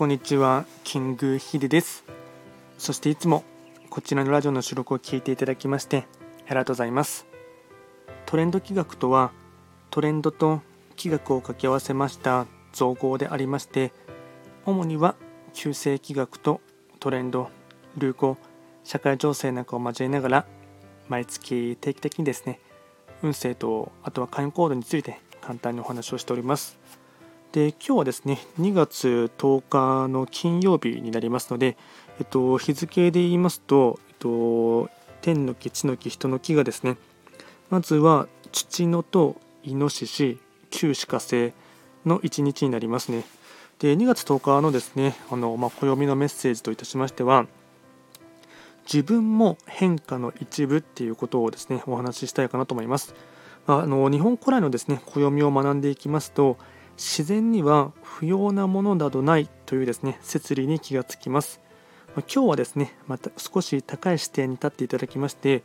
こんにちは、キングヒデです。そしていつもこちらのラジオの収録を聞いていただきましてありがとうございます。トレンド企画とはトレンドと企画を掛け合わせました造語でありまして主には旧世気学とトレンド、流行、社会情勢なんかを交えながら毎月定期的にですね運勢とあとは会員コードについて簡単にお話をしております。で今日はですね2月10日の金曜日になりますので、えっと、日付で言いますと、えっと、天の木地の木人の木がですねまずは父のとイノシシ旧歯科星の1日になりますね。で2月10日のですねあの、まあ、暦のメッセージといたしましては自分も変化の一部っていうことをですねお話ししたいかなと思います。あの日本古来のですね暦を学んでいきますと自然には不要なものなどないというですね摂理に気がつきます。今日はですねまた少し高い視点に立っていただきまして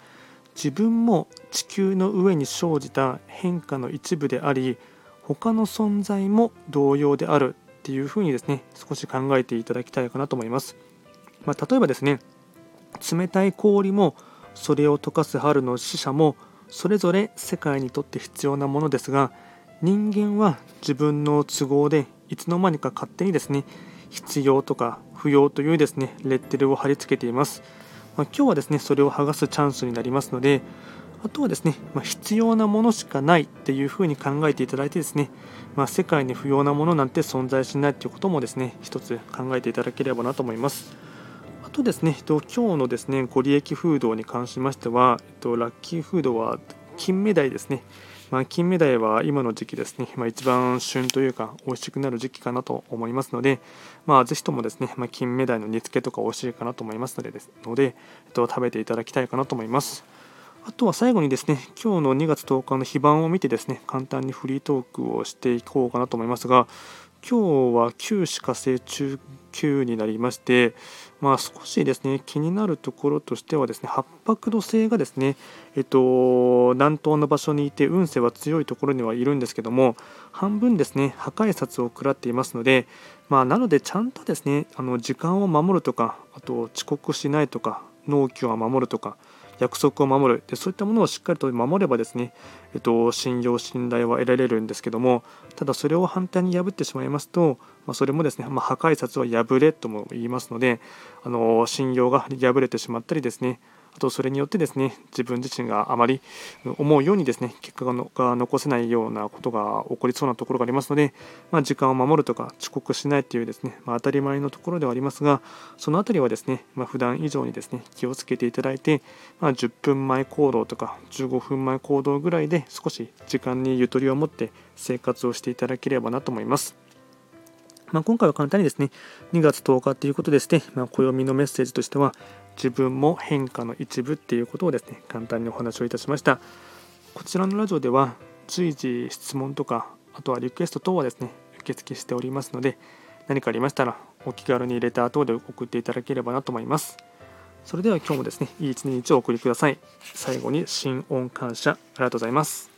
自分も地球の上に生じた変化の一部であり他の存在も同様であるっていうふうにですね少し考えていただきたいかなと思います。まあ、例えばですね冷たい氷もそれを溶かす春の死者もそれぞれ世界にとって必要なものですが人間は自分の都合でいつの間にか勝手にですね必要とか不要というですねレッテルを貼り付けています、まあ、今日はですねそれを剥がすチャンスになりますのであとはですね、まあ、必要なものしかないっていうふうに考えていただいてですね、まあ、世界に不要なものなんて存在しないということもですね一つ考えていただければなと思います。あとですね今日のですねご利益フードに関しましてはラッキーフードは金目鯛ですね。まあ、金目鯛は今の時期ですね、まあ、一番旬というか美味しくなる時期かなと思いますので、まあ、ぜひともですね、まあ、金目鯛の煮付けとか美味しいかなと思いますのでですので、えっと、食べていただきたいかなと思います。あとは最後にですね、今日の2月10日の非番を見てですね、簡単にフリートークをしていこうかなと思いますが、今日は旧歯科生中級になりまして、まあ、少しですね気になるところとしてはですね八白土星がですね、えっと、南東の場所にいて運勢は強いところにはいるんですけども半分ですね破壊殺を食らっていますので、まあ、なのでちゃんとですねあの時間を守るとかあと遅刻しないとか納期を守るとか約束を守る。でそういったものをしっかりと守ればですね、えっと、信用信頼は得られるんですけどもただそれを反対に破ってしまいますと、まあ、それもですね、まあ、破壊札は破れとも言いますのであの信用が破れてしまったりですねあとそれによってですね自分自身があまり思うようにですね結果が残せないようなことが起こりそうなところがありますので、まあ、時間を守るとか遅刻しないというですね、まあ、当たり前のところではありますがその辺りはですね、まあ、普段以上にですね気をつけていただいて、まあ、10分前行動とか15分前行動ぐらいで少し時間にゆとりを持って生活をしていただければなと思います。まあ、今回は簡単にですね、2月10日ということですね、まあ、暦のメッセージとしては、自分も変化の一部っていうことをですね、簡単にお話をいたしました。こちらのラジオでは、随時質問とか、あとはリクエスト等はですね、受付しておりますので、何かありましたら、お気軽にレター等で送っていただければなと思います。それでは今日もですね、いい一日をお送りください。最後に心音感謝、ありがとうございます。